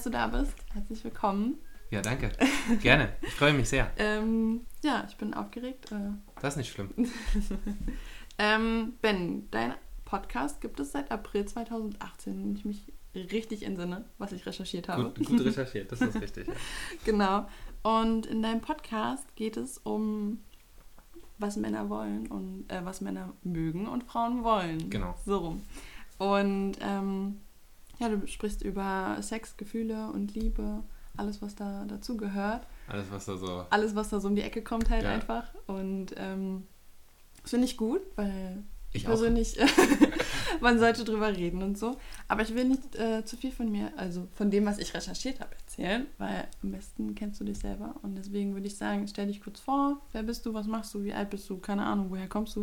dass du da bist. Herzlich willkommen. Ja, danke. Gerne. Ich freue mich sehr. ähm, ja, ich bin aufgeregt. Äh. Das ist nicht schlimm. ähm, ben, dein Podcast gibt es seit April 2018, wenn ich mich richtig entsinne, was ich recherchiert habe. Gut, gut recherchiert, das ist richtig. Ja. genau. Und in deinem Podcast geht es um was Männer wollen und äh, was Männer mögen und Frauen wollen. Genau. So rum. Und ähm, ja, du sprichst über Sex, Gefühle und Liebe, alles, was da dazu gehört. Alles, was da so. Alles, was da so um die Ecke kommt, halt ja. einfach. Und ähm, das finde ich gut, weil ich persönlich, man sollte drüber reden und so. Aber ich will nicht äh, zu viel von mir, also von dem, was ich recherchiert habe, erzählen, weil am besten kennst du dich selber. Und deswegen würde ich sagen, stell dich kurz vor, wer bist du, was machst du, wie alt bist du, keine Ahnung, woher kommst du.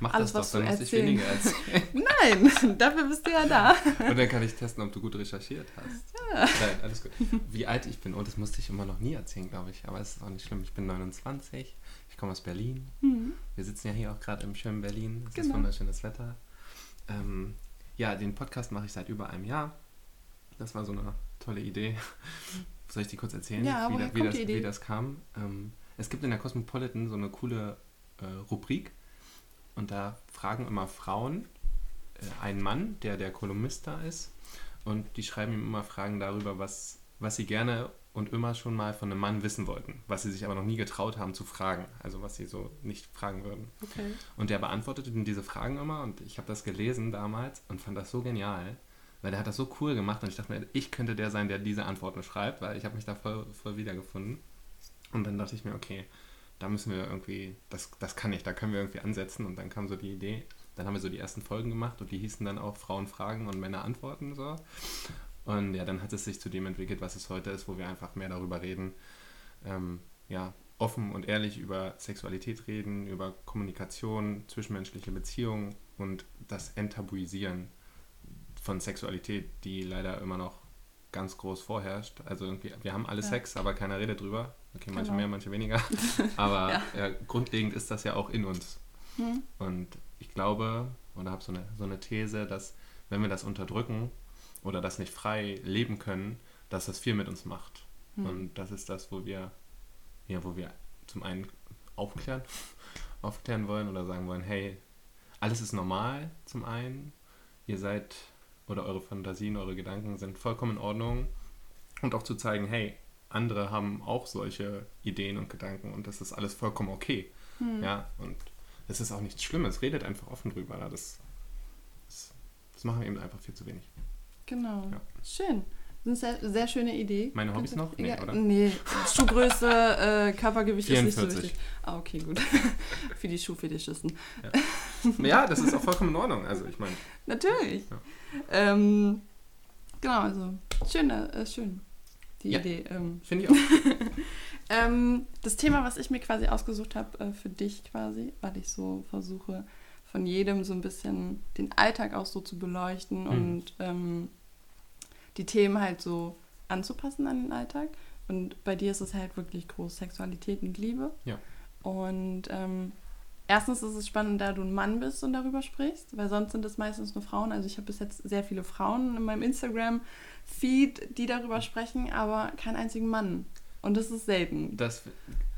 Mach Alles, das doch, dann muss ich weniger erzählen. Nein, dafür bist du ja da. Und dann kann ich testen, ob du gut recherchiert hast. Ja. Nein, alles gut. Wie alt ich bin, oh, das musste ich immer noch nie erzählen, glaube ich. Aber es ist auch nicht schlimm. Ich bin 29, ich komme aus Berlin. Mhm. Wir sitzen ja hier auch gerade im schönen Berlin. Es genau. ist wunderschönes Wetter. Ähm, ja, den Podcast mache ich seit über einem Jahr. Das war so eine tolle Idee. Soll ich die kurz erzählen, ja, wie, da, wie, das, wie, das, kam? Ähm, es gibt in der Cosmopolitan so eine coole äh, Rubrik und da fragen immer Frauen äh, einen Mann, der der Kolumnist da ist und die schreiben ihm immer Fragen darüber, was, was sie gerne und immer schon mal von einem Mann wissen wollten, was sie sich aber noch nie getraut haben zu fragen, also was sie so nicht fragen würden. Okay. Und der beantwortete diese Fragen immer und ich habe das gelesen damals und fand das so genial, weil der hat das so cool gemacht und ich dachte mir, ich könnte der sein, der diese Antworten schreibt, weil ich habe mich da voll, voll wiedergefunden. Und dann dachte ich mir, okay, da müssen wir irgendwie, das, das kann ich, da können wir irgendwie ansetzen. Und dann kam so die Idee, dann haben wir so die ersten Folgen gemacht und die hießen dann auch Frauen fragen und Männer antworten so. Und ja, dann hat es sich zu dem entwickelt, was es heute ist, wo wir einfach mehr darüber reden, ähm, ja, offen und ehrlich über Sexualität reden, über Kommunikation, zwischenmenschliche Beziehungen und das Enttabuisieren von Sexualität, die leider immer noch ganz groß vorherrscht. Also irgendwie, wir haben alle ja. Sex, aber keiner redet drüber. Okay, manche genau. mehr, manche weniger. Aber ja. Ja, grundlegend ist das ja auch in uns. Mhm. Und ich glaube, oder habe so eine, so eine These, dass wenn wir das unterdrücken oder das nicht frei leben können, dass das viel mit uns macht. Mhm. Und das ist das, wo wir, ja, wo wir zum einen aufklären, aufklären wollen oder sagen wollen, hey, alles ist normal zum einen, ihr seid oder eure Fantasien, eure Gedanken sind vollkommen in Ordnung und auch zu zeigen, hey, andere haben auch solche Ideen und Gedanken und das ist alles vollkommen okay. Hm. Ja, und es ist auch nichts Schlimmes. Redet einfach offen drüber. Das, das, das machen wir eben einfach viel zu wenig. Genau. Ja. Schön. Das ist eine sehr, schöne Idee. Meine Hobbys noch? Nee, ja, oder? Nee, Schuhgröße, äh, Körpergewicht 44. ist nicht so wichtig. Ah, okay, gut. Für die Schuhfetischisten. Ja. ja, das ist auch vollkommen in Ordnung. Also, ich meine. Natürlich. Ja. Ähm, genau, also, schön, äh, schön die ja, Idee. Ähm. Finde ich auch. ähm, das Thema, was ich mir quasi ausgesucht habe äh, für dich quasi, weil ich so versuche, von jedem so ein bisschen den Alltag auch so zu beleuchten mhm. und ähm, die Themen halt so anzupassen an den Alltag. Und bei dir ist es halt wirklich groß Sexualität und Liebe. Ja. Und ähm, erstens ist es spannend, da du ein Mann bist und darüber sprichst, weil sonst sind es meistens nur Frauen. Also ich habe bis jetzt sehr viele Frauen in meinem Instagram-Feed, die darüber sprechen, aber keinen einzigen Mann. Und das ist selten. Das,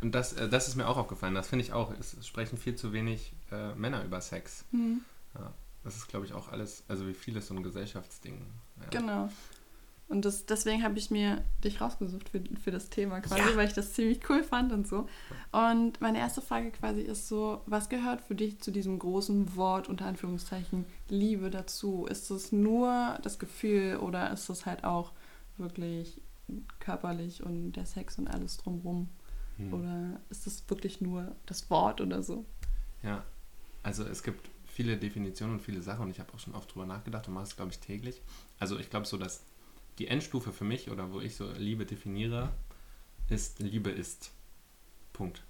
und das, äh, das ist mir auch aufgefallen. Das finde ich auch. Es sprechen viel zu wenig äh, Männer über Sex. Mhm. Ja, das ist, glaube ich, auch alles, also wie vieles so ein Gesellschaftsding. Ja. Genau. Und das, deswegen habe ich mir dich rausgesucht für, für das Thema quasi, ja. weil ich das ziemlich cool fand und so. Und meine erste Frage quasi ist so, was gehört für dich zu diesem großen Wort unter Anführungszeichen Liebe dazu? Ist es nur das Gefühl oder ist es halt auch wirklich körperlich und der Sex und alles drumrum? Hm. Oder ist es wirklich nur das Wort oder so? Ja, also es gibt viele Definitionen und viele Sachen und ich habe auch schon oft drüber nachgedacht und mache es, glaube ich, täglich. Also ich glaube so, dass die Endstufe für mich oder wo ich so Liebe definiere, ist Liebe ist. Punkt.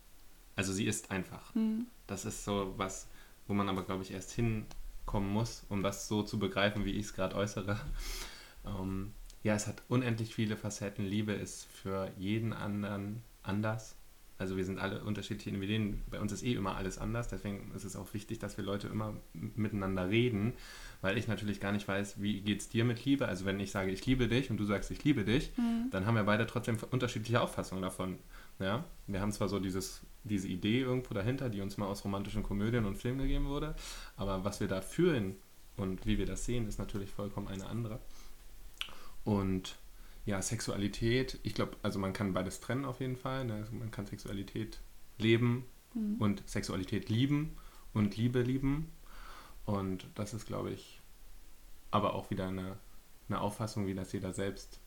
Also sie ist einfach. Mhm. Das ist so was, wo man aber, glaube ich, erst hinkommen muss, um das so zu begreifen, wie ich es gerade äußere. Ähm, ja, es hat unendlich viele Facetten. Liebe ist für jeden anderen anders. Also wir sind alle unterschiedliche Individuen, bei uns ist eh immer alles anders, deswegen ist es auch wichtig, dass wir Leute immer miteinander reden, weil ich natürlich gar nicht weiß, wie geht es dir mit Liebe. Also wenn ich sage, ich liebe dich und du sagst, ich liebe dich, mhm. dann haben wir beide trotzdem unterschiedliche Auffassungen davon. Ja? Wir haben zwar so dieses, diese Idee irgendwo dahinter, die uns mal aus romantischen Komödien und Filmen gegeben wurde, aber was wir da fühlen und wie wir das sehen, ist natürlich vollkommen eine andere. Und ja, Sexualität, ich glaube, also man kann beides trennen auf jeden Fall. Ne? Also man kann Sexualität leben mhm. und Sexualität lieben und Liebe lieben. Und das ist, glaube ich, aber auch wieder eine, eine Auffassung, wie das jeder selbst,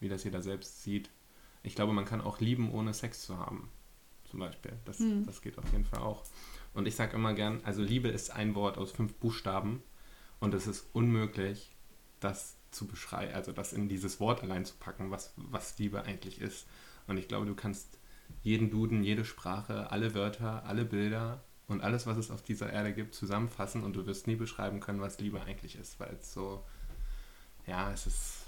wie das jeder selbst sieht. Ich glaube, man kann auch lieben, ohne Sex zu haben. Zum Beispiel. Das, mhm. das geht auf jeden Fall auch. Und ich sage immer gern, also Liebe ist ein Wort aus fünf Buchstaben und es ist unmöglich, das zu beschreiben, also das in dieses Wort allein zu packen, was, was Liebe eigentlich ist. Und ich glaube, du kannst jeden Duden, jede Sprache, alle Wörter, alle Bilder und alles, was es auf dieser Erde gibt, zusammenfassen und du wirst nie beschreiben können, was Liebe eigentlich ist, weil es so, ja, es ist,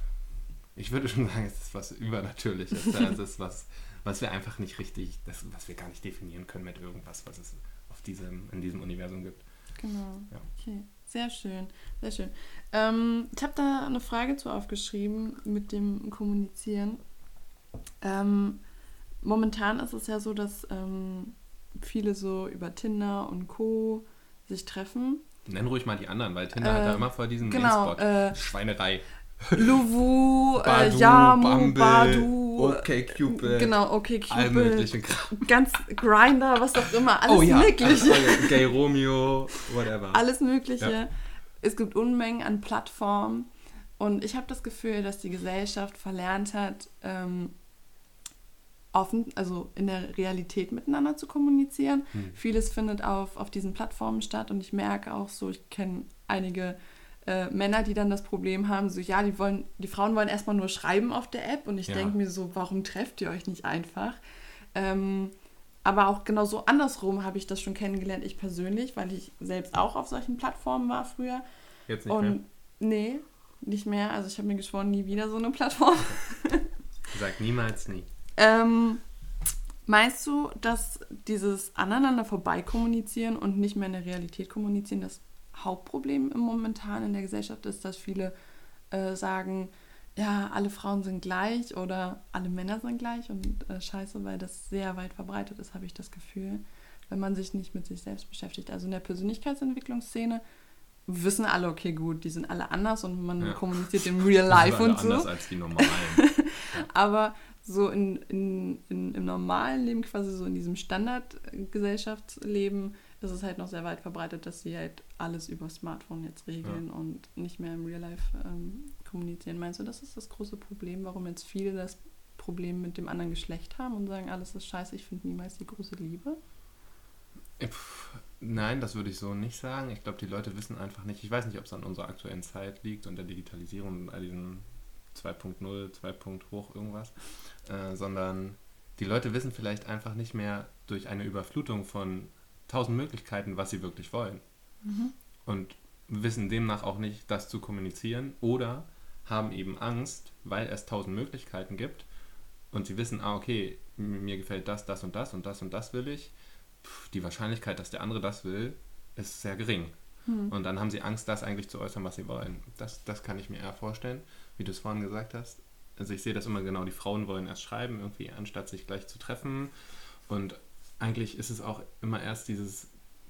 ich würde schon sagen, es ist was Übernatürliches. es ist was, was wir einfach nicht richtig, das, was wir gar nicht definieren können mit irgendwas, was es auf diesem, in diesem Universum gibt. Genau. Ja. Okay. Sehr schön, sehr schön. Ähm, ich habe da eine Frage zu aufgeschrieben mit dem Kommunizieren. Ähm, momentan ist es ja so, dass ähm, viele so über Tinder und Co. sich treffen. Nenn ruhig mal die anderen, weil Tinder äh, hat da immer vor diesem genau, äh, Schweinerei. Luwu, äh, Yamu, Bumble, Badu, okay Cupid, genau, okay Cupid, all möglichen Kram. ganz Grinder, was auch immer, alles oh, ja. Mögliche. Also, Gay Romeo, whatever. Alles Mögliche. Ja. Es gibt Unmengen an Plattformen und ich habe das Gefühl, dass die Gesellschaft verlernt hat, ähm, offen, also in der Realität miteinander zu kommunizieren. Hm. Vieles findet auf, auf diesen Plattformen statt und ich merke auch so, ich kenne einige äh, Männer, die dann das Problem haben, so ja, die wollen, die Frauen wollen erstmal nur schreiben auf der App und ich ja. denke mir so, warum trefft ihr euch nicht einfach? Ähm, aber auch genau so andersrum habe ich das schon kennengelernt, ich persönlich, weil ich selbst auch auf solchen Plattformen war früher. Jetzt nicht und, mehr? Nee, nicht mehr. Also ich habe mir geschworen, nie wieder so eine Plattform. Sag niemals nie. Ähm, meinst du, dass dieses aneinander vorbei kommunizieren und nicht mehr in der Realität kommunizieren das Hauptproblem im momentan in der Gesellschaft ist, dass viele äh, sagen, ja, alle Frauen sind gleich oder alle Männer sind gleich und äh, scheiße, weil das sehr weit verbreitet ist, habe ich das Gefühl, wenn man sich nicht mit sich selbst beschäftigt. Also in der Persönlichkeitsentwicklungsszene wissen alle, okay, gut, die sind alle anders und man ja. kommuniziert im Real Life und so. anders als die normalen. Aber so in, in, in, im normalen Leben, quasi so in diesem Standardgesellschaftsleben, ist es halt noch sehr weit verbreitet, dass sie halt alles über Smartphone jetzt regeln ja. und nicht mehr im Real Life ähm, kommunizieren. Meinst du, das ist das große Problem, warum jetzt viele das Problem mit dem anderen Geschlecht haben und sagen, alles ist scheiße, ich finde niemals die große Liebe? Nein, das würde ich so nicht sagen. Ich glaube, die Leute wissen einfach nicht. Ich weiß nicht, ob es an unserer aktuellen Zeit liegt und der Digitalisierung und all diesen 2.0, 2. hoch irgendwas, äh, sondern die Leute wissen vielleicht einfach nicht mehr durch eine Überflutung von tausend Möglichkeiten, was sie wirklich wollen. Mhm. Und wissen demnach auch nicht, das zu kommunizieren oder haben eben Angst, weil es tausend Möglichkeiten gibt und sie wissen, ah, okay, mir gefällt das, das und das und das und das will ich. Puh, die Wahrscheinlichkeit, dass der andere das will, ist sehr gering. Mhm. Und dann haben sie Angst, das eigentlich zu äußern, was sie wollen. Das, das kann ich mir eher vorstellen, wie du es vorhin gesagt hast. Also ich sehe das immer genau, die Frauen wollen erst schreiben, irgendwie, anstatt sich gleich zu treffen. Und eigentlich ist es auch immer erst dieses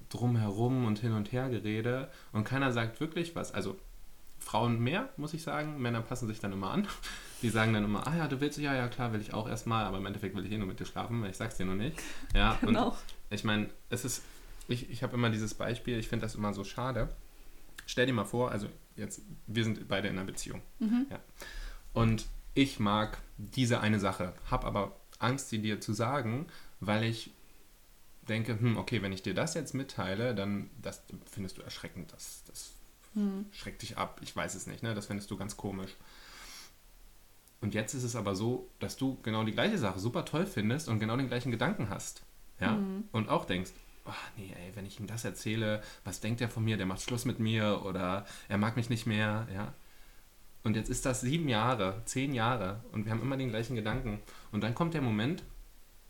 Drumherum und Hin- und Hergerede und keiner sagt wirklich was. Also Frauen mehr, muss ich sagen. Männer passen sich dann immer an. Die sagen dann immer, ah ja, du willst, ja, ja, klar, will ich auch erstmal, aber im Endeffekt will ich eh nur mit dir schlafen, weil ich sag's dir noch nicht. Ja, genau. und ich meine, es ist, ich, ich habe immer dieses Beispiel, ich finde das immer so schade. Stell dir mal vor, also jetzt, wir sind beide in einer Beziehung. Mhm. Ja. Und ich mag diese eine Sache, habe aber Angst, sie dir zu sagen, weil ich denke, hm, okay, wenn ich dir das jetzt mitteile, dann das findest du erschreckend, das, das hm. schreckt dich ab, ich weiß es nicht, ne? das findest du ganz komisch. Und jetzt ist es aber so, dass du genau die gleiche Sache super toll findest und genau den gleichen Gedanken hast. Ja? Mhm. Und auch denkst, oh, nee, ey, wenn ich ihm das erzähle, was denkt er von mir? Der macht Schluss mit mir oder er mag mich nicht mehr, ja. Und jetzt ist das sieben Jahre, zehn Jahre und wir haben immer den gleichen Gedanken. Und dann kommt der Moment,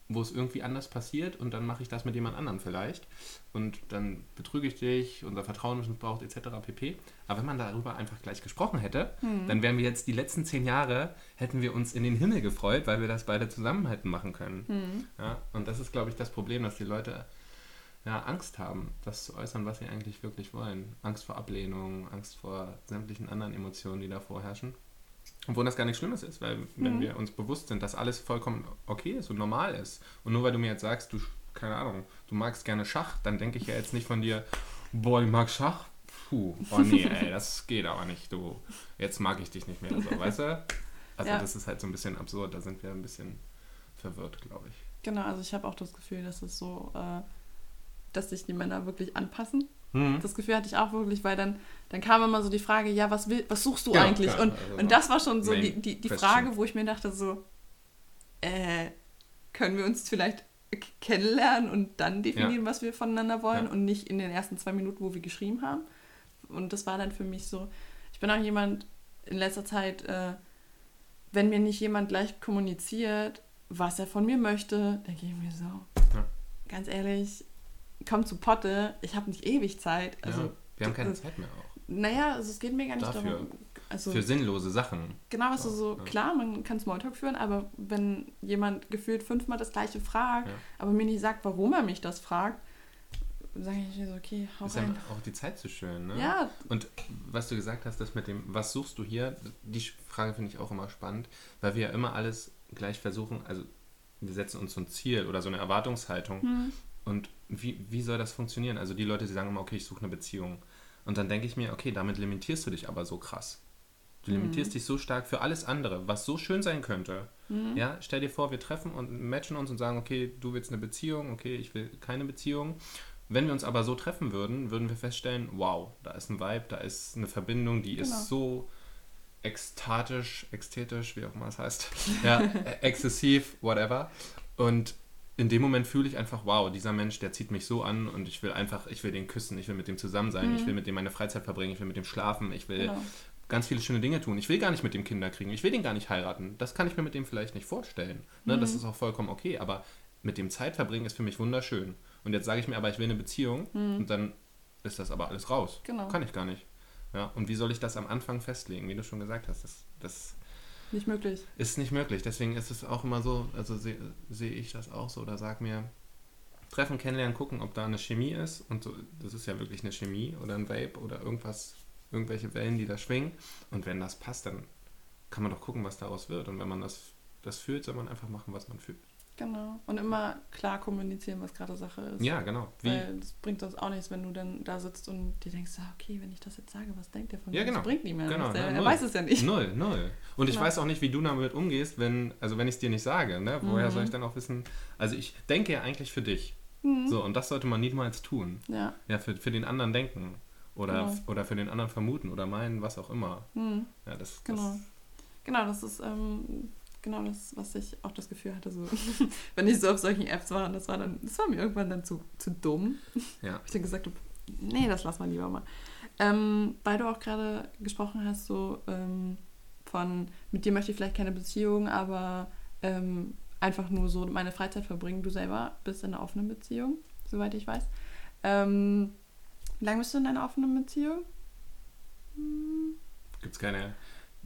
wo es irgendwie anders passiert und dann mache ich das mit jemand anderem vielleicht und dann betrüge ich dich, unser Vertrauen ist missbraucht etc. pp. Aber wenn man darüber einfach gleich gesprochen hätte, Hm. dann wären wir jetzt die letzten zehn Jahre, hätten wir uns in den Himmel gefreut, weil wir das beide zusammen hätten machen können. Hm. Ja, und das ist, glaube ich, das Problem, dass die Leute ja, Angst haben, das zu äußern, was sie eigentlich wirklich wollen. Angst vor Ablehnung, Angst vor sämtlichen anderen Emotionen, die da vorherrschen. Obwohl das gar nichts Schlimmes ist, weil wenn Mhm. wir uns bewusst sind, dass alles vollkommen okay ist und normal ist. Und nur weil du mir jetzt sagst, du, keine Ahnung, du magst gerne Schach, dann denke ich ja jetzt nicht von dir, boah, ich mag Schach. Puh, oh nee, ey, das geht aber nicht, du. Jetzt mag ich dich nicht mehr, so, weißt du? Also Ja. das ist halt so ein bisschen absurd, da sind wir ein bisschen verwirrt, glaube ich. Genau, also ich habe auch das Gefühl, dass es so, äh, dass sich die Männer wirklich anpassen. Hm. Das Gefühl hatte ich auch wirklich, weil dann, dann kam immer so die Frage, ja, was will, was suchst du Genau, eigentlich? klar, und, also und das war schon so die, die, die. Frage, wo ich mir dachte so, äh, können wir uns vielleicht kennenlernen und dann definieren, was wir voneinander wollen Ja. und nicht in den ersten zwei Minuten, wo wir geschrieben haben. Und das war dann für mich so, ich bin auch jemand in letzter Zeit, äh, wenn mir nicht jemand gleich kommuniziert, was er von mir möchte, denke ich mir so, Ja. ganz ehrlich, komm zu Potte, ich habe nicht ewig Zeit. Also, ja, wir haben keine das- Zeit mehr auch. naja, also es geht mir gar nicht Dafür. darum. Also, Für sinnlose Sachen. genau, also so, Ja. klar, man kann Smalltalk führen, aber wenn jemand gefühlt fünfmal das gleiche fragt, Ja. aber mir nicht sagt, warum er mich das fragt, sage ich mir so, okay, hau Ist rein. auch die Zeit zu schön, ne? Ja, Und was du gesagt hast, das mit dem, was suchst du hier, die Frage finde ich auch immer spannend, weil wir ja immer alles gleich versuchen, also wir setzen uns so ein Ziel oder so eine Erwartungshaltung. hm, Und wie, wie soll das funktionieren? Also die Leute, die sagen immer, okay, ich suche eine Beziehung. Und dann denke ich mir, okay, damit limitierst du dich aber so krass. Du limitierst dich so stark für alles andere, was so schön sein könnte. hm, Ja, stell dir vor, wir treffen und matchen uns und sagen, okay, du willst eine Beziehung, okay, ich will keine Beziehung. Wenn wir uns aber so treffen würden, würden wir feststellen, wow, da ist ein Vibe, da ist eine Verbindung, die Genau. ist so ekstatisch, ästhetisch, wie auch immer es heißt. Ja, exzessiv, whatever. Und in dem Moment fühle ich einfach, wow, dieser Mensch, der zieht mich so an und ich will einfach, ich will den küssen, ich will mit dem zusammen sein, Mhm. ich will mit dem meine Freizeit verbringen, ich will mit dem schlafen, ich will genau. ganz viele schöne Dinge tun. Ich will gar nicht mit dem Kinder kriegen, ich will den gar nicht heiraten. Das kann ich mir mit dem vielleicht nicht vorstellen. Ne? Das Mhm. ist auch vollkommen okay, aber mit dem Zeit verbringen ist für mich wunderschön. Und jetzt sage ich mir aber, ich will eine Beziehung und dann ist das aber alles raus. Mhm. Genau. Kann ich gar nicht. Ja, und wie soll ich das am Anfang festlegen, wie du schon gesagt hast? Das, das Nicht möglich. ist nicht möglich. Deswegen ist es auch immer so, also sehe sehe ich das auch so oder sag mir, treffen, kennenlernen, gucken, ob da eine Chemie ist. Und so, das ist ja wirklich eine Chemie oder ein Vape oder irgendwas, irgendwelche Wellen, die da schwingen. Und wenn das passt, dann kann man doch gucken, was daraus wird. Und wenn man das, das fühlt, soll man einfach machen, was man fühlt. Genau. Und immer klar kommunizieren, was gerade Sache ist. Ja, genau. Wie, Weil das bringt uns auch nichts, wenn du dann da sitzt und dir denkst, ah, okay, wenn ich das jetzt sage, was denkt der von mir? Ja, genau. Das bringt niemand. Genau. Er, ne, er null. weiß es ja nicht. Null, null. Und ich Genau. weiß auch nicht, wie du damit umgehst, wenn, also wenn ich es dir nicht sage, ne? Woher Mhm. soll ich dann auch wissen? Also ich denke ja eigentlich für dich. Mhm. So, und das sollte man niemals tun. Ja. Ja, für, für den anderen denken. Oder, Genau. oder für den anderen vermuten oder meinen, was auch immer. Mhm. Ja, das, Genau. das Genau, das ist ähm, genau das, was ich auch das Gefühl hatte, so wenn ich so auf solchen Apps war, das war dann, das war mir irgendwann dann zu, zu dumm. Ja. Ich dann gesagt habe, nee, das lass mal lieber mal. Ähm, weil du auch gerade gesprochen hast, so ähm, von mit dir möchte ich vielleicht keine Beziehung, aber ähm, einfach nur so meine Freizeit verbringen. Du selber bist in einer offenen Beziehung, soweit ich weiß. Ähm, wie lange bist du in einer offenen Beziehung? Hm, Gibt's keine,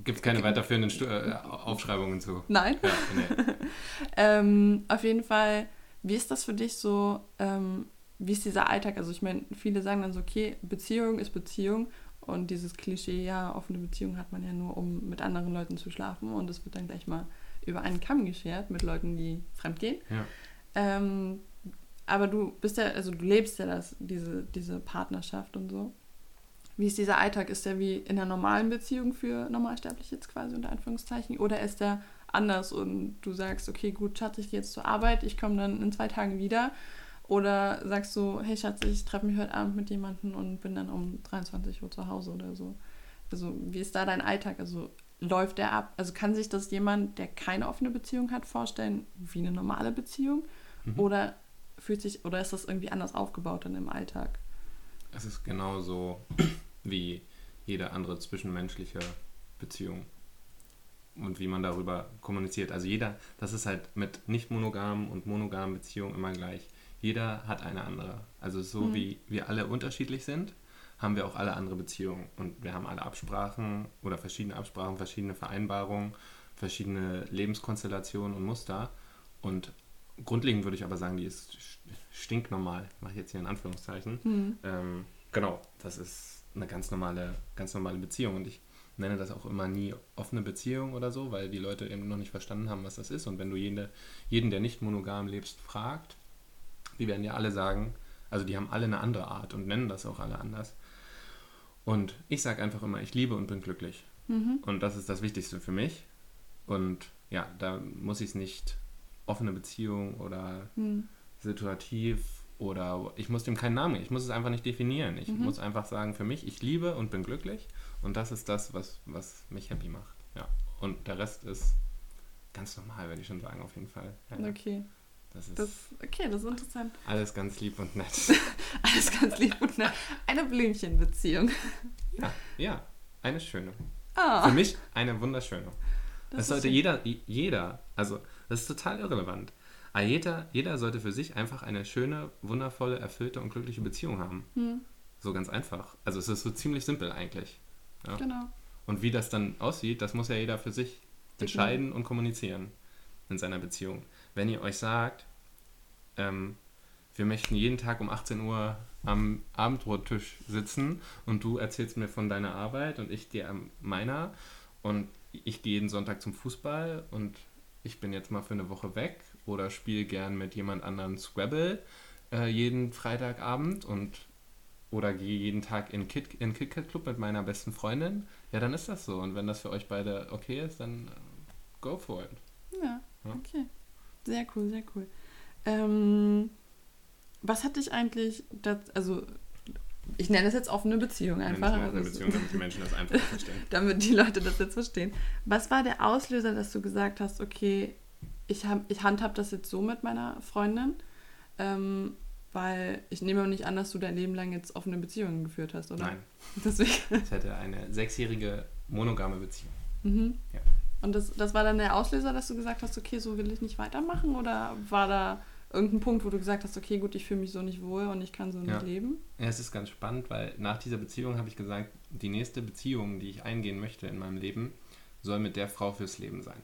gibt's keine Okay. weiterführenden Stu äh, Aufschreibungen zu. Nein. Ja, nee. Ähm, auf jeden Fall, wie ist das für dich so? Ähm, wie ist dieser Alltag? Also ich meine, viele sagen dann so, okay, Beziehung ist Beziehung und dieses Klischee, ja, offene Beziehung hat man ja nur, um mit anderen Leuten zu schlafen und es wird dann gleich mal über einen Kamm geschert mit Leuten, die fremdgehen. Ja. Ähm, aber du bist ja, also du lebst ja das, diese, diese Partnerschaft und so. Wie ist dieser Alltag? Ist der wie in einer normalen Beziehung für Normalsterbliche jetzt quasi unter Anführungszeichen? Oder ist der anders und du sagst, okay, gut, Schatz, ich gehe jetzt zur Arbeit, ich komme dann in zwei Tagen wieder? Oder sagst du, hey Schatz, ich treffe mich heute Abend mit jemandem und bin dann um 23 Uhr zu Hause oder so? Also wie ist da dein Alltag? Also läuft der ab? Also kann sich das jemand, der keine offene Beziehung hat, vorstellen wie eine normale Beziehung? Mhm. Oder fühlt sich, oder ist das irgendwie anders aufgebaut dann im Alltag? Es ist genauso wie jede andere zwischenmenschliche Beziehung. und wie man darüber kommuniziert. Also jeder, das ist halt mit nicht monogamen und monogamen Beziehungen immer gleich. Jeder hat eine andere. Also so mhm. wie wir alle unterschiedlich sind, haben wir auch alle andere Beziehungen. Und wir haben alle Absprachen oder verschiedene Absprachen, verschiedene Vereinbarungen, verschiedene Lebenskonstellationen und Muster. Und grundlegend würde ich aber sagen, die ist stinknormal, mache ich jetzt hier in Anführungszeichen. Mhm. Ähm, genau, das ist eine ganz normale, ganz normale Beziehung. Und ich nenne das auch immer nie offene Beziehung oder so, weil die Leute eben noch nicht verstanden haben, was das ist. Und wenn du jede, jeden, der nicht monogam lebst, fragt, die werden ja alle sagen, also die haben alle eine andere Art und nennen das auch alle anders. Und ich sage einfach immer, ich liebe und bin glücklich. Mhm. Und das ist das Wichtigste für mich. Und ja, da muss ich es nicht offene Beziehung oder mhm. situativ oder ich muss dem keinen Namen geben. Ich muss es einfach nicht definieren. Ich mhm. muss einfach sagen, für mich, ich liebe und bin glücklich. Und das ist das, was, was mich happy macht. Ja. Und der Rest ist ganz normal, würde ich schon sagen, auf jeden Fall. Ja, okay. Das ist das, okay, das ist interessant. Alles ganz lieb und nett. alles ganz lieb und nett. Eine Blümchenbeziehung. Ja, ja, eine schöne. Oh. Für mich eine wunderschöne. Das, das sollte jeder, jeder, also das ist total irrelevant. Aber jeder, jeder sollte für sich einfach eine schöne, wundervolle, erfüllte und glückliche Beziehung haben. Hm. So ganz einfach. Also es ist so ziemlich simpel eigentlich. Ja? Genau. Und wie das dann aussieht, das muss ja jeder für sich entscheiden und kommunizieren in seiner Beziehung. Wenn ihr euch sagt, ähm, wir möchten jeden Tag um 18 Uhr am Abendbrottisch sitzen und du erzählst mir von deiner Arbeit und ich dir meiner und ich gehe jeden Sonntag zum Fußball und ich bin jetzt mal für eine Woche weg oder spiele gern mit jemand anderem Scrabble äh, jeden Freitagabend und oder gehe jeden Tag in Kit in KitKat Club mit meiner besten Freundin, ja, dann ist das so. Und wenn das für euch beide okay ist, dann äh, go for it. Ja, ja? okay. Sehr cool, sehr cool. Ähm, was hat dich eigentlich, das, also ich nenne es jetzt offene Beziehung einfach. Offene also Beziehung, damit die Menschen das einfach verstehen. damit die Leute das jetzt verstehen. Was war der Auslöser, dass du gesagt hast, okay, ich, hab, ich handhab das jetzt so mit meiner Freundin, ähm, weil ich nehme auch nicht an, dass du dein Leben lang jetzt offene Beziehungen geführt hast, oder? Nein. Deswegen. Ich hatte eine sechsjährige monogame Beziehung. Mhm. Ja. Und das, das war dann der Auslöser, dass du gesagt hast, okay, so will ich nicht weitermachen? Oder war da irgendein Punkt, wo du gesagt hast, okay, gut, ich fühle mich so nicht wohl und ich kann so ja. nicht leben? Ja, es ist ganz spannend, weil nach dieser Beziehung habe ich gesagt, die nächste Beziehung, die ich eingehen möchte in meinem Leben, soll mit der Frau fürs Leben sein.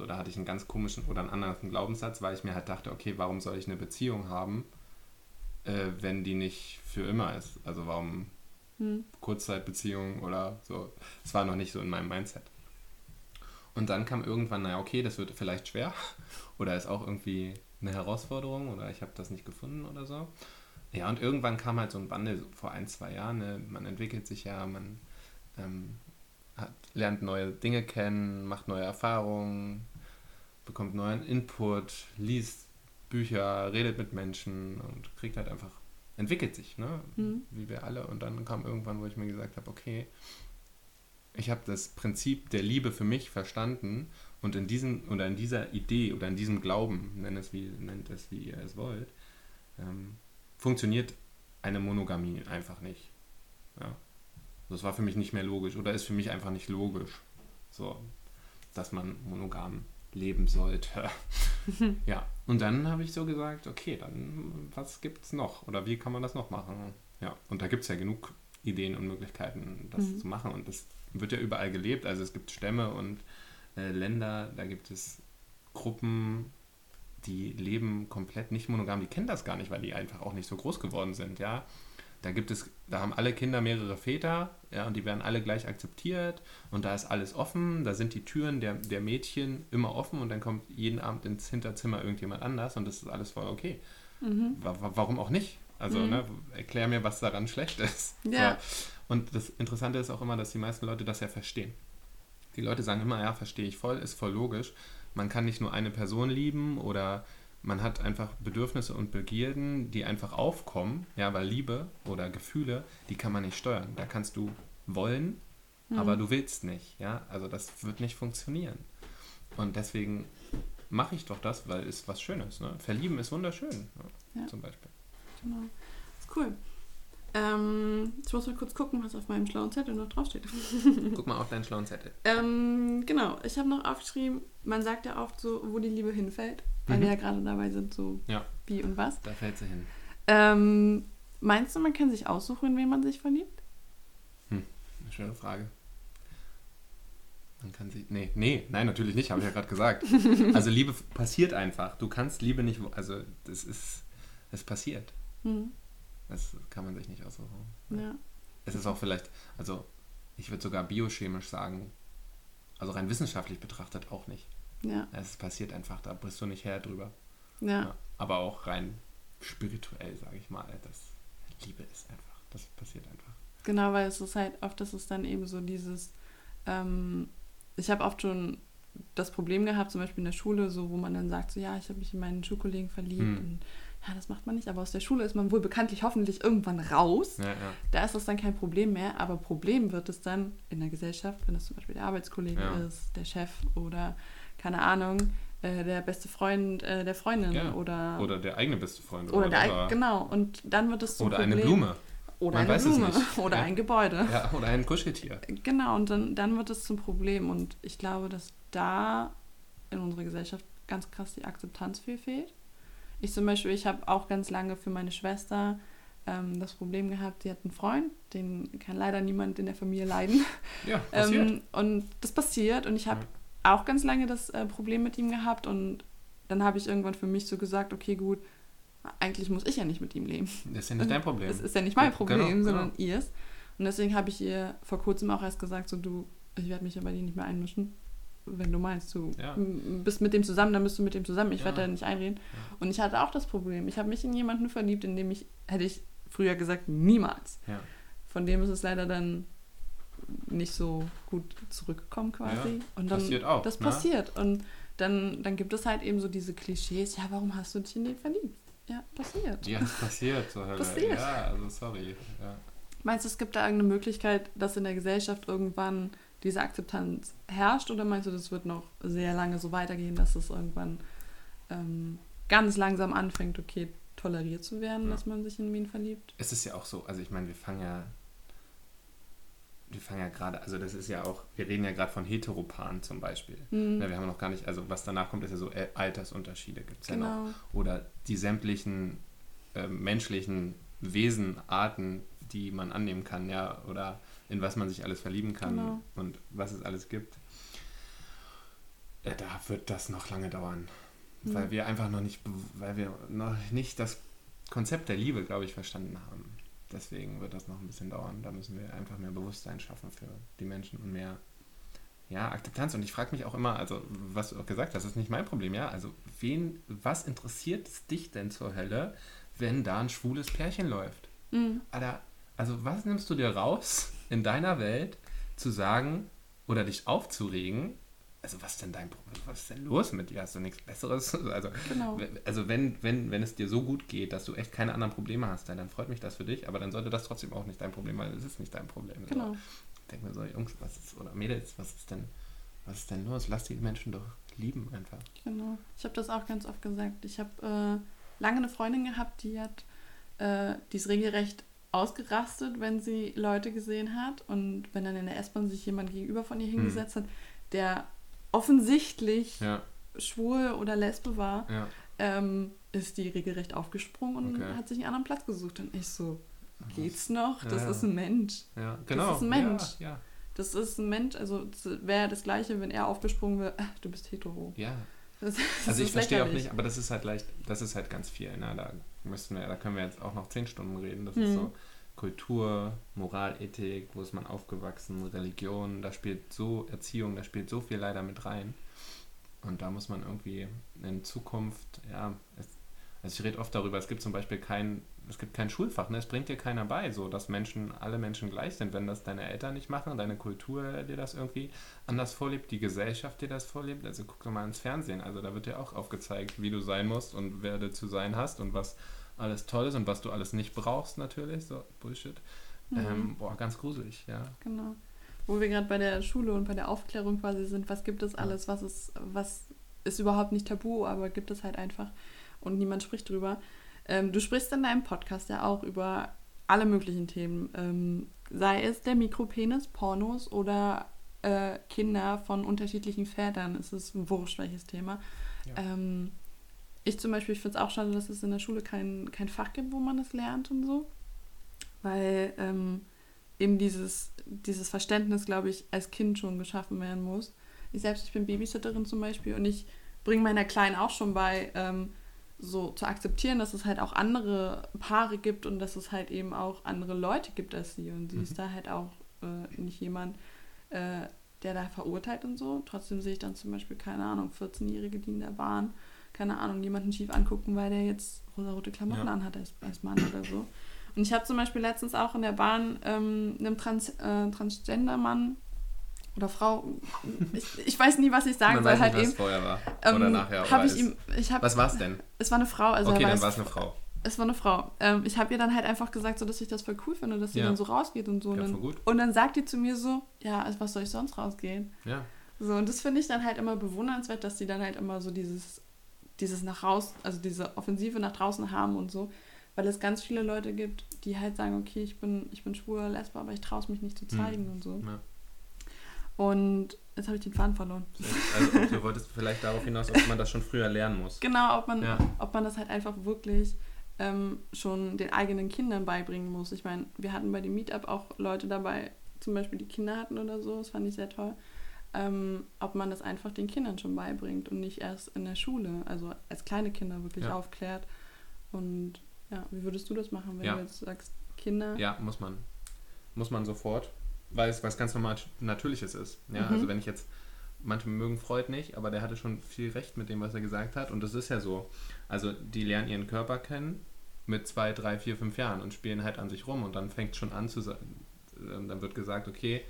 So, da hatte ich einen ganz komischen oder einen anderen Glaubenssatz, weil ich mir halt dachte, okay, warum soll ich eine Beziehung haben, äh, wenn die nicht für immer ist? Also warum hm. Kurzzeitbeziehung oder so? Es war noch nicht so in meinem Mindset. Und dann kam irgendwann, naja, okay, das wird vielleicht schwer oder ist auch irgendwie eine Herausforderung oder ich habe das nicht gefunden oder so. Ja, und irgendwann kam halt so ein Wandel vor ein, zwei Jahren. Ne? Man entwickelt sich ja, man ähm, hat, lernt neue Dinge kennen, macht neue Erfahrungen, bekommt neuen Input, liest Bücher, redet mit Menschen und kriegt halt einfach, entwickelt sich, ne? Mhm. wie wir alle. Und dann kam irgendwann, wo ich mir gesagt habe, okay, ich habe das Prinzip der Liebe für mich verstanden und in diesem oder in dieser Idee oder in diesem Glauben, nennt es wie, nennt es wie ihr es wollt, ähm, funktioniert eine Monogamie einfach nicht. Ja. Das war für mich nicht mehr logisch oder ist für mich einfach nicht logisch, so, dass man monogam leben sollte. ja, und dann habe ich so gesagt, okay, dann was gibt es noch oder wie kann man das noch machen? Ja, und da gibt es ja genug Ideen und Möglichkeiten, das mhm. zu machen und das wird ja überall gelebt. Also es gibt Stämme und äh, Länder, da gibt es Gruppen, die leben komplett nicht monogam. Die kennen das gar nicht, weil die einfach auch nicht so groß geworden sind, ja. Da gibt es, da haben alle Kinder mehrere Väter, ja, und die werden alle gleich akzeptiert und da ist alles offen, da sind die Türen der, der Mädchen immer offen und dann kommt jeden Abend ins Hinterzimmer irgendjemand anders und das ist alles voll okay. Mhm. Warum auch nicht? Also, mhm. ne, erklär mir, was daran schlecht ist. Ja. So. Und das Interessante ist auch immer, dass die meisten Leute das ja verstehen. Die Leute sagen immer, ja, verstehe ich voll, ist voll logisch. Man kann nicht nur eine Person lieben oder man hat einfach Bedürfnisse und Begierden, die einfach aufkommen, ja, weil Liebe oder Gefühle, die kann man nicht steuern. Da kannst du wollen, mhm. aber du willst nicht, ja. Also das wird nicht funktionieren. Und deswegen mache ich doch das, weil es was Schönes. Ne? Verlieben ist wunderschön, ja, ja. zum Beispiel. Genau. Das ist cool. Ähm, ich muss mal kurz gucken, was auf meinem schlauen Zettel noch draufsteht. Guck mal auf deinen schlauen Zettel. ähm, genau, ich habe noch aufgeschrieben, man sagt ja oft so, wo die Liebe hinfällt, weil Mhm. wir ja gerade dabei sind, so Ja. wie und was. Da fällt sie hin. Ähm, meinst du, man kann sich aussuchen, in wen man sich verliebt? Eine schwere Frage. Man kann sie. Nee, nee, nein, natürlich nicht, habe ich ja gerade gesagt. Also Liebe passiert einfach. Du kannst Liebe nicht. wo- Also das ist. Es passiert. Hm. Das kann man sich nicht aussuchen. Ja. Es ist auch vielleicht, also ich würde sogar biochemisch sagen, also rein wissenschaftlich betrachtet auch nicht. Ja. Es passiert einfach, da bist du nicht her drüber. Ja. Aber auch rein spirituell, sage ich mal, das Liebe ist einfach, das passiert einfach. Genau, weil es ist halt oft, ist dann eben so dieses, ähm, ich habe oft schon das Problem gehabt, zum Beispiel in der Schule, so wo man dann sagt, so ja, ich habe mich in meinen Schulkollegen verliebt Hm. und ja, das macht man nicht, aber aus der Schule ist man wohl bekanntlich hoffentlich irgendwann raus. Ja, ja. Da ist das dann kein Problem mehr, aber Problem wird es dann in der Gesellschaft, wenn es zum Beispiel der Arbeitskollege Ja. ist, der Chef oder keine Ahnung, äh, der beste Freund äh, der Freundin oder, Oder der eigene beste Freund. oder der whatever. genau und dann wird es zum Oder Problem. eine Blume. Oder Man eine Blume oder ein Gebäude. Ja, oder ein Kuscheltier. Genau, und dann, dann wird es zum Problem. Und ich glaube, dass da in unserer Gesellschaft ganz krass die Akzeptanz viel fehlt. Ich zum Beispiel, ich habe auch ganz lange für meine Schwester ähm, das Problem gehabt, sie hat einen Freund, den kann leider niemand in der Familie leiden. Ja, passiert. Ähm, und das passiert. Und ich habe auch ganz lange das äh, Problem mit ihm gehabt. Und dann habe ich irgendwann für mich so gesagt, okay, gut, eigentlich muss ich ja nicht mit ihm leben. das ist ja nicht dein Problem. Es ist ja nicht mein Genau, Problem, genau. sondern ihrs. Und deswegen habe ich ihr vor kurzem auch erst gesagt, so du, ich werde mich ja bei dir nicht mehr einmischen. Wenn du meinst, du Ja. bist mit dem zusammen, dann bist du mit dem zusammen. Ich Ja. werde da nicht einreden. Und ich hatte auch das Problem. Ich habe mich in jemanden verliebt, in dem ich, hätte ich früher gesagt, niemals. Ja. Von dem ist es leider dann nicht so gut zurückgekommen quasi. Ja, und dann, passiert auch, Das ne? passiert. Und dann, dann gibt es halt eben so diese Klischees, ja, warum hast du dich in den verliebt? Ja, passiert. Ja, es passiert zur Hölle. Passiert. Ja, also sorry. Ja. Meinst du, es gibt da irgendeine Möglichkeit, dass in der Gesellschaft irgendwann diese Akzeptanz herrscht? Oder meinst du, das wird noch sehr lange so weitergehen, dass es irgendwann ähm, ganz langsam anfängt, okay, toleriert zu werden, Ja. dass man sich in wen verliebt? Es ist ja auch so, also ich meine, wir fangen ja, wir fangen ja gerade, also das ist ja auch, wir reden ja gerade von Heteropaaren zum Beispiel. Hm, Ja, wir haben noch gar nicht, also was danach kommt, ist ja so äh, Altersunterschiede gibt es ja noch. genau. Oder die sämtlichen äh, menschlichen Wesenarten, die man annehmen kann, ja, oder in was man sich alles verlieben kann Genau. und was es alles gibt. Ja, da wird das noch lange dauern. Mhm. Weil wir einfach noch nicht, weil wir noch nicht das Konzept der Liebe, glaube ich, verstanden haben. Deswegen wird das noch ein bisschen dauern. Da müssen wir einfach mehr Bewusstsein schaffen für die Menschen und mehr ja, Akzeptanz. Und ich frage mich auch immer, also was du auch gesagt hast, das ist nicht mein Problem, ja. Also wen, was interessiert es dich denn zur Hölle, wenn da ein schwules Pärchen läuft? Hm, Alter, also was nimmst du dir raus in deiner Welt zu sagen oder dich aufzuregen? Also was ist denn dein Problem? Was ist denn los mit dir? Hast du nichts Besseres? Also, genau. also wenn, wenn, wenn es dir so gut geht, dass du echt keine anderen Probleme hast, dann, dann freut mich das für dich, aber dann sollte das trotzdem auch nicht dein Problem, weil es ist nicht dein Problem. So. Genau. Ich denke mir so, Jungs, was ist, oder Mädels, was ist denn, was ist denn los? Lass die Menschen doch lieben einfach. Genau. Ich habe das auch ganz oft gesagt. Ich habe äh, lange eine Freundin gehabt, die hat, äh, die ist regelrecht ausgerastet, wenn sie Leute gesehen hat und wenn dann in der S-Bahn sich jemand gegenüber von ihr Hm. hingesetzt hat, der offensichtlich Ja, schwul oder lesbe war, ja. ähm, ist die regelrecht aufgesprungen und Okay. hat sich einen anderen Platz gesucht. Und ich so, geht's noch? Das Ja. ist ein Mensch. Ja, genau. ist ein Mensch. Das ist ein Mensch, also wäre das gleiche, wenn er aufgesprungen wäre, "Ah, du bist hetero. ja. Das, das Also ich ist verstehe auch nicht, aber das ist halt leicht, das ist halt ganz viel. Ne? Da müssten wir, da können wir jetzt auch noch zehn Stunden reden. Das ist Mhm. so Kultur, Moral, Ethik, wo ist man aufgewachsen, Religion, da spielt so Erziehung, da spielt so viel leider mit rein. Und da muss man irgendwie in Zukunft, ja, es, also ich rede oft darüber, es gibt zum Beispiel kein, es gibt kein Schulfach, ne? es bringt dir keiner bei, so dass Menschen, alle Menschen gleich sind, wenn das deine Eltern nicht machen, deine Kultur dir das irgendwie anders vorlebt, die Gesellschaft dir das vorlebt. Also guck doch mal ins Fernsehen, also da wird dir auch aufgezeigt, wie du sein musst und wer du zu sein hast und was alles toll ist und was du alles nicht brauchst natürlich, so Bullshit. Mhm. Ähm, boah, ganz gruselig, ja. Genau. Wo wir gerade bei der Schule und bei der Aufklärung quasi sind, was gibt es alles, was ist, was ist überhaupt nicht tabu, aber gibt es halt einfach und niemand spricht drüber. Ähm, du sprichst in deinem Podcast ja auch über alle möglichen Themen. Ähm, sei es der Mikropenis, Pornos oder äh, Kinder von unterschiedlichen Vätern. Es ist ein wurscht welches Thema. Ja. Ähm, ich zum Beispiel finde es auch schade, dass es in der Schule kein, kein Fach gibt, wo man es lernt und so. Weil ähm, eben dieses, dieses Verständnis, glaube ich, als Kind schon geschaffen werden muss. Ich selbst, ich bin Babysitterin zum Beispiel und ich bringe meiner Kleinen auch schon bei, ähm, so zu akzeptieren, dass es halt auch andere Paare gibt und dass es halt eben auch andere Leute gibt als sie. Und sie mhm. ist da halt auch äh, nicht jemand, äh, der da verurteilt und so. Trotzdem sehe ich dann zum Beispiel, keine Ahnung, 14-Jährige, die in der Bahn, keine Ahnung, jemanden schief angucken, weil der jetzt rosa-rote Klamotten ja. anhat als, als Mann oder so. Und ich habe zum Beispiel letztens auch in der Bahn ähm, einem Trans, äh, Transgender-Mann oder Frau, ich, ich, weiß nie, was ich sagen Man soll. Weiß halt nicht, eben. Was vorher war. Ähm, oder nachher. Hab ich ihm, ich hab, was war es denn? Es war eine Frau. Also okay, dann war es eine Frau. Es war eine Frau. Ähm, ich habe ihr dann halt einfach gesagt, so, dass ich das voll cool finde, dass sie ja. dann so rausgeht und so. Ja, und, dann, und dann sagt die zu mir so, ja, also was soll ich sonst rausgehen? Ja. So, und das finde ich dann halt immer bewundernswert, dass die dann halt immer so dieses, dieses nach raus, also diese Offensive nach draußen haben und so. Weil es ganz viele Leute gibt, die halt sagen, okay, ich bin, ich bin schwul, lesber, aber ich traue es mich nicht zu hm. zeigen mhm. und so. Ja. Und jetzt habe ich den Faden verloren. Also du wolltest vielleicht darauf hinaus, ob man das schon früher lernen muss. Genau, ob man, ja. ob man das halt einfach wirklich ähm, schon den eigenen Kindern beibringen muss. Ich meine, wir hatten bei dem Meetup auch Leute dabei, zum Beispiel die Kinder hatten oder so, das fand ich sehr toll. Ähm, ob man das einfach den Kindern schon beibringt und nicht erst in der Schule, also als kleine Kinder wirklich ja. aufklärt. Und ja, wie würdest du das machen, wenn ja. du jetzt sagst, Kinder? Ja, muss man. Muss man sofort, weil es was ganz normal Natürliches ist. Ja, mhm. also wenn ich jetzt, manche mögen Freud nicht, aber der hatte schon viel Recht mit dem, was er gesagt hat. Und das ist ja so. Also die lernen ihren Körper kennen mit zwei, drei, vier, fünf Jahren und spielen halt an sich rum und dann fängt schon an zu sein. Ähm, dann wird gesagt, okay,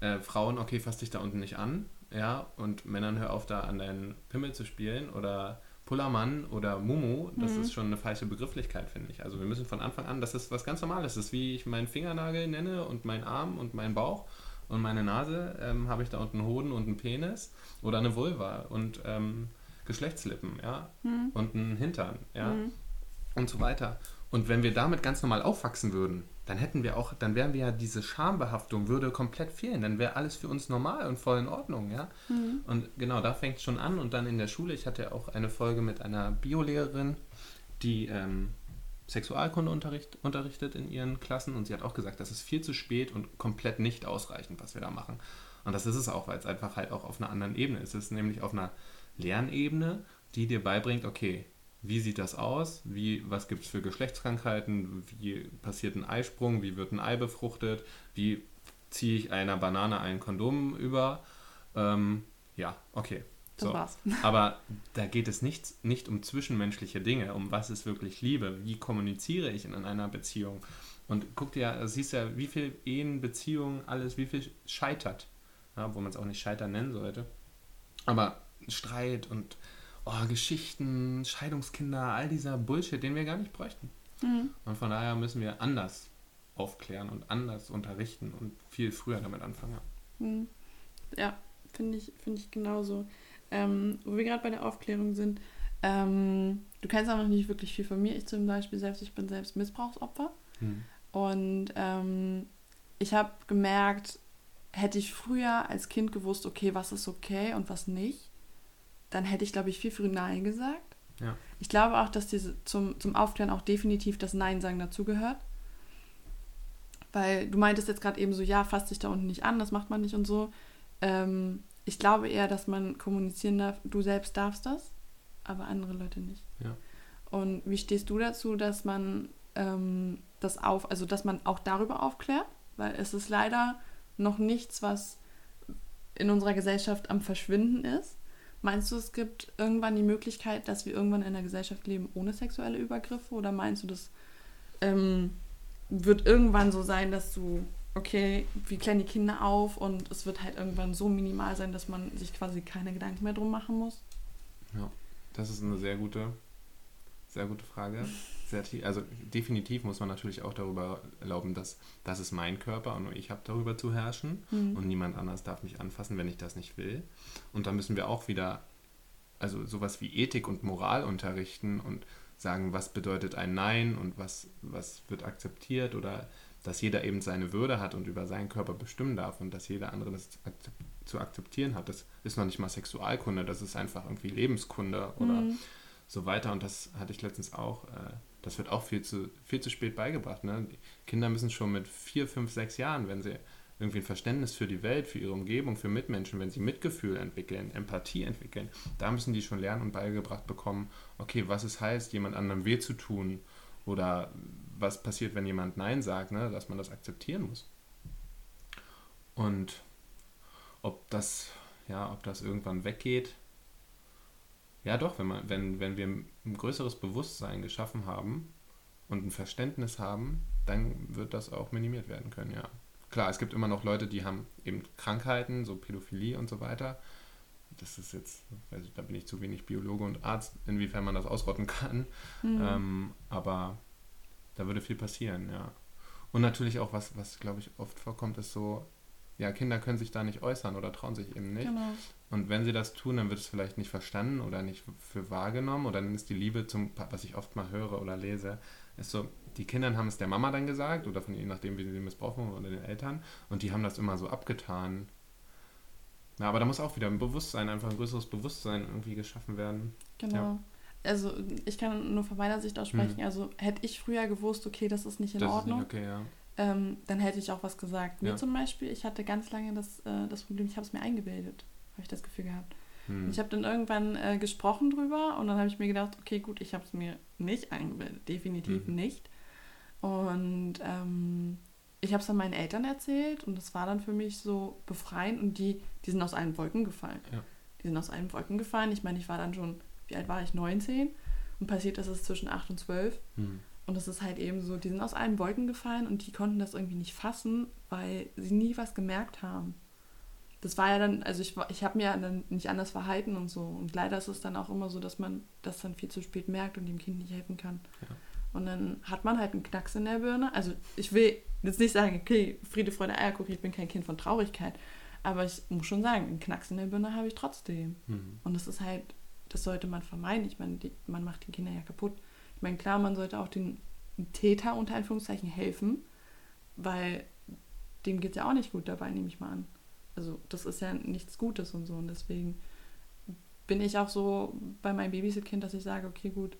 äh, Frauen, okay, fass dich da unten nicht an, ja, und Männern hör auf da an deinen Pimmel zu spielen oder Pullermann oder Mumu, das mhm. ist schon eine falsche Begrifflichkeit, finde ich. Also wir müssen von Anfang an, das ist was ganz Normales. Das ist wie ich meinen Fingernagel nenne und meinen Arm und meinen Bauch und meine Nase, ähm, habe ich da unten einen Hoden und einen Penis oder eine Vulva und ähm, Geschlechtslippen, ja, mhm. und einen Hintern, ja, mhm. und so weiter. Und wenn wir damit ganz normal aufwachsen würden, dann hätten wir auch, dann wären wir ja diese Schambehaftung würde komplett fehlen. Dann wäre alles für uns normal und voll in Ordnung, ja. Mhm. Und genau, da fängt es schon an. Und dann in der Schule, ich hatte auch eine Folge mit einer Biolehrerin, die ähm, Sexualkunde unterricht, unterrichtet in ihren Klassen und sie hat auch gesagt, das ist viel zu spät und komplett nicht ausreichend, was wir da machen. Und das ist es auch, weil es einfach halt auch auf einer anderen Ebene ist. Es ist nämlich auf einer Lernebene, die dir beibringt, okay, wie sieht das aus, wie, was gibt es für Geschlechtskrankheiten, wie passiert ein Eisprung, wie wird ein Ei befruchtet, wie ziehe ich einer Banane ein Kondom über. Ähm, ja, okay. So. Das war's. Aber da geht es nicht, nicht um zwischenmenschliche Dinge, um was ist wirklich Liebe, wie kommuniziere ich in einer Beziehung. Und guck dir, siehst ja, wie viel Ehen, Beziehungen, alles, wie viel scheitert. Ja, wo man es auch nicht scheitern nennen sollte. Aber Streit und oh, Geschichten, Scheidungskinder, all dieser Bullshit, den wir gar nicht bräuchten. Mhm. Und von daher müssen wir anders aufklären und anders unterrichten und viel früher damit anfangen. Mhm. Ja, finde ich, find ich genauso. Ähm, wo wir gerade bei der Aufklärung sind, ähm, du kennst auch noch nicht wirklich viel von mir. Ich zum Beispiel selbst, ich bin selbst Missbrauchsopfer. Mhm. Und ähm, ich habe gemerkt, hätte ich früher als Kind gewusst, okay, was ist okay und was nicht, dann hätte ich, glaube ich, viel früher Nein gesagt. Ja. Ich glaube auch, dass diese zum, zum Aufklären auch definitiv das Nein sagen dazugehört. Weil du meintest jetzt gerade eben so, ja, fass dich da unten nicht an, das macht man nicht und so. Ähm, ich glaube eher, dass man kommunizieren darf, du selbst darfst das, aber andere Leute nicht. Ja. Und wie stehst du dazu, dass man ähm, das auf, also dass man auch darüber aufklärt? Weil es ist leider noch nichts, was in unserer Gesellschaft am Verschwinden ist. Meinst du, es gibt irgendwann die Möglichkeit, dass wir irgendwann in einer Gesellschaft leben ohne sexuelle Übergriffe? Oder meinst du, das ähm, wird irgendwann so sein, dass du, okay, wir klären die Kinder auf und es wird halt irgendwann so minimal sein, dass man sich quasi keine Gedanken mehr drum machen muss? Ja, das ist eine sehr gute, sehr gute Frage. Also definitiv muss man natürlich auch darüber erlauben, dass das ist mein Körper und ich habe darüber zu herrschen mhm. und niemand anders darf mich anfassen, wenn ich das nicht will. Und da müssen wir auch wieder, also sowas wie Ethik und Moral unterrichten und sagen, was bedeutet ein Nein und was, was wird akzeptiert oder dass jeder eben seine Würde hat und über seinen Körper bestimmen darf und dass jeder andere das zu akzeptieren hat. Das ist noch nicht mal Sexualkunde, das ist einfach irgendwie Lebenskunde oder mhm. so weiter. Und das hatte ich letztens auch, äh, das wird auch viel zu, viel zu spät beigebracht. Ne? Kinder müssen schon mit vier, fünf, sechs Jahren, wenn sie irgendwie ein Verständnis für die Welt, für ihre Umgebung, für Mitmenschen, wenn sie Mitgefühl entwickeln, Empathie entwickeln, da müssen die schon lernen und beigebracht bekommen, okay, was es heißt, jemand anderem weh zu tun oder was passiert, wenn jemand Nein sagt, ne, dass man das akzeptieren muss. Und ob das, ja, ob das irgendwann weggeht, ja doch, wenn, man, wenn, wenn wir ein größeres Bewusstsein geschaffen haben und ein Verständnis haben, dann wird das auch minimiert werden können, ja. Klar, es gibt immer noch Leute, die haben eben Krankheiten, so Pädophilie und so weiter. Das ist jetzt, also da bin ich zu wenig Biologe und Arzt, inwiefern man das ausrotten kann. Mhm. Ähm, aber da würde viel passieren, ja. Und natürlich auch, was, was glaube ich oft vorkommt, ist so, ja, Kinder können sich da nicht äußern oder trauen sich eben nicht. Genau. Und wenn sie das tun, dann wird es vielleicht nicht verstanden oder nicht für wahrgenommen oder dann ist die Liebe zum, was ich oft mal höre oder lese, ist so, die Kinder haben es der Mama dann gesagt oder von je nachdem, wie sie missbrauchen oder den Eltern und die haben das immer so abgetan. Ja, aber da muss auch wieder ein Bewusstsein, einfach ein größeres Bewusstsein irgendwie geschaffen werden. Genau. Ja also ich kann nur von meiner Sicht aus sprechen, mhm. also hätte ich früher gewusst, okay, das ist nicht in das Ordnung, nicht okay, ja. Ähm, dann hätte ich auch was gesagt. Mir ja. zum Beispiel, ich hatte ganz lange das, äh, das Problem, ich habe es mir eingebildet, habe ich das Gefühl gehabt. Mhm. Ich habe dann irgendwann äh, gesprochen drüber und dann habe ich mir gedacht, okay, gut, ich habe es mir nicht eingebildet, definitiv mhm. nicht. Und ähm, ich habe es dann meinen Eltern erzählt und das war dann für mich so befreiend und die, die sind aus allen Wolken gefallen. Ja. Die sind aus allen Wolken gefallen. Ich meine, ich war dann schon wie alt war ich? 19. Und passiert ist es zwischen 8 und 12. Mhm. Und das ist halt eben so, die sind aus allen Wolken gefallen und die konnten das irgendwie nicht fassen, weil sie nie was gemerkt haben. Das war ja dann, also ich, ich habe mir ja dann nicht anders verhalten und so. Und leider ist es dann auch immer so, dass man das dann viel zu spät merkt und dem Kind nicht helfen kann. Ja. Und dann hat man halt einen Knacks in der Birne. Also ich will jetzt nicht sagen, okay, Friede, Freude, Eierkuchen, ich bin kein Kind von Traurigkeit. Aber ich muss schon sagen, einen Knacks in der Birne habe ich trotzdem. Mhm. Und das ist halt das sollte man vermeiden. Ich meine, die, man macht die Kinder ja kaputt. Ich meine, klar, man sollte auch den Täter unter Anführungszeichen helfen, weil dem geht es ja auch nicht gut dabei, nehme ich mal an. Also das ist ja nichts Gutes und so. Und deswegen bin ich auch so bei meinem Babysit-Kind, dass ich sage, okay, gut,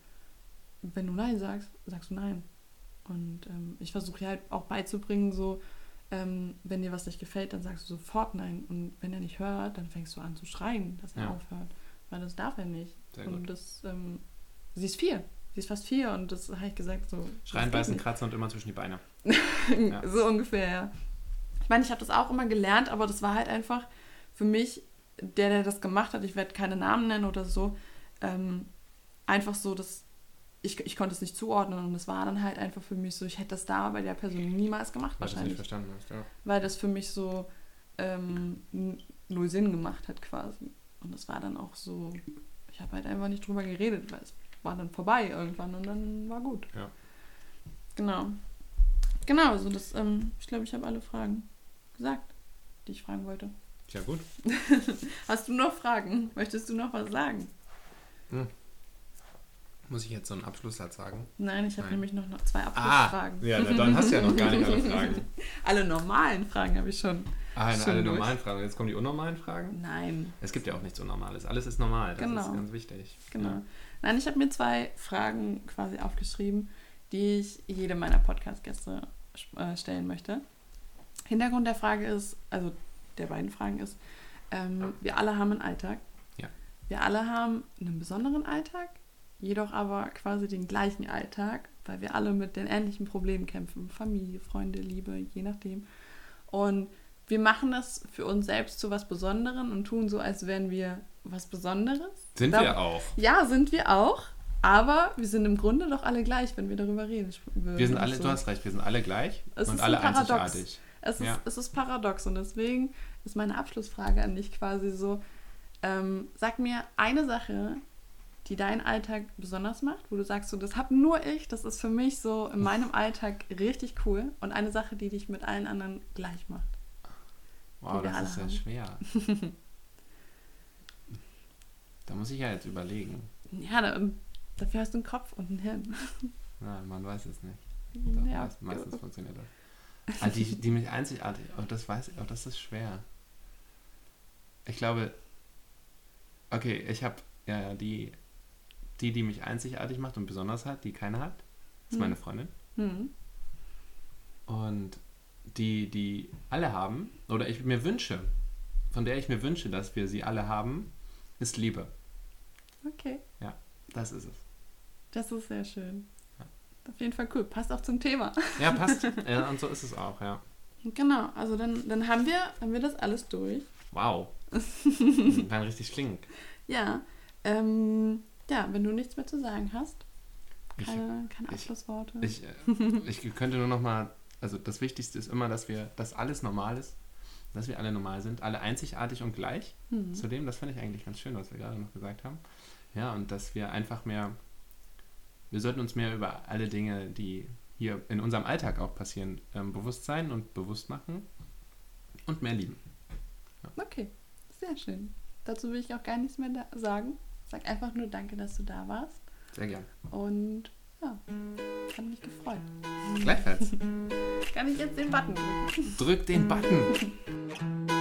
wenn du Nein sagst, sagst du Nein. Und ähm, ich versuche halt auch beizubringen, so, ähm, wenn dir was nicht gefällt, dann sagst du sofort Nein. Und wenn er nicht hört, dann fängst du an zu schreien, dass er ja. aufhört weil das darf er nicht. Sehr und das, ähm, sie ist vier. Sie ist fast vier und das habe ich gesagt so. Schreien, beißen, kratzen und immer zwischen die Beine. ja. So ungefähr, ja. Ich meine, ich habe das auch immer gelernt, aber das war halt einfach für mich, der, der das gemacht hat, ich werde keine Namen nennen oder so, ähm, einfach so, dass ich, ich konnte es nicht zuordnen und es war dann halt einfach für mich so, ich hätte das da bei der Person niemals gemacht Weil wahrscheinlich. Nicht verstanden hast, ja. Weil das für mich so ähm, null Sinn gemacht hat quasi. Und das war dann auch so, ich habe halt einfach nicht drüber geredet, weil es war dann vorbei irgendwann und dann war gut. Ja. Genau. Genau, also das, ähm, ich glaube, ich habe alle Fragen gesagt, die ich fragen wollte. Ja, gut. Hast du noch Fragen? Möchtest du noch was sagen? Hm. Muss ich jetzt so einen Abschlusssatz sagen? Nein, ich habe nämlich noch zwei Abschlussfragen. Ah, ja, dann hast du ja noch gar nicht alle Fragen. alle normalen Fragen habe ich schon. Ah, schon alle durch. normalen Fragen. Jetzt kommen die unnormalen Fragen? Nein. Es gibt ja auch nichts Unnormales. Alles ist normal. Das genau. ist ganz wichtig. Genau. Ja. Nein, ich habe mir zwei Fragen quasi aufgeschrieben, die ich jedem meiner Podcast-Gäste äh, stellen möchte. Hintergrund der Frage ist, also der beiden Fragen ist, ähm, wir alle haben einen Alltag. Ja. Wir alle haben einen besonderen Alltag jedoch aber quasi den gleichen Alltag, weil wir alle mit den ähnlichen Problemen kämpfen. Familie, Freunde, Liebe, je nachdem. Und wir machen das für uns selbst zu was Besonderem und tun so, als wären wir was Besonderes. Sind da, wir auch. Ja, sind wir auch. Aber wir sind im Grunde doch alle gleich, wenn wir darüber reden. Wir sind alle, so. du hast recht, wir sind alle gleich es und alle ein einzigartig. Es ist, ja. es ist paradox und deswegen ist meine Abschlussfrage an dich quasi so, ähm, sag mir eine Sache, die deinen Alltag besonders macht, wo du sagst, so, das habe nur ich, das ist für mich so in meinem Alltag richtig cool und eine Sache, die dich mit allen anderen gleich macht. Wow, das ist ja schwer. da muss ich ja jetzt überlegen. Ja, da, Dafür hast du einen Kopf und ein Hirn. Ja, man weiß es nicht. Doch, Ja, meist, meistens funktioniert das. Ah, die, die mich einzigartig, oh, das weiß ich, oh, das ist schwer. Ich glaube, okay, ich habe, ja, ja, die, die, die mich einzigartig macht und besonders hat, die keiner hat, ist Hm. meine Freundin. Hm. Und die, die alle haben, oder ich mir wünsche, von der ich mir wünsche, dass wir sie alle haben, ist Liebe. Okay, Das ist es. das ist sehr schön. Auf jeden Fall cool. Passt auch zum Thema. Ja, passt. ja, und so ist es auch, ja. Genau, also dann, dann haben, wir, haben wir das alles durch. Wow. War richtig flink. Ja. Ähm, ja, wenn du nichts mehr zu sagen hast, Ich, keine, keine ich- Abschlussworte. ich, äh, ich könnte nur noch mal, also das Wichtigste ist immer, dass wir, dass alles normal ist, dass wir alle normal sind, alle einzigartig und gleich. Hm. Zudem, das finde ich eigentlich ganz schön, was wir gerade noch gesagt haben. Ja, und dass wir einfach mehr, wir sollten uns mehr über alle Dinge, die hier in unserem Alltag auch passieren, ähm, bewusst sein und bewusst machen und mehr lieben. Okay, sehr schön. Dazu will ich auch gar nichts mehr da sagen. Sag einfach nur Danke, dass du da warst. Sehr gern. Und ja, hat mich gefreut. Gleichfalls. Kann ich jetzt den Button drücken? Drück den Button.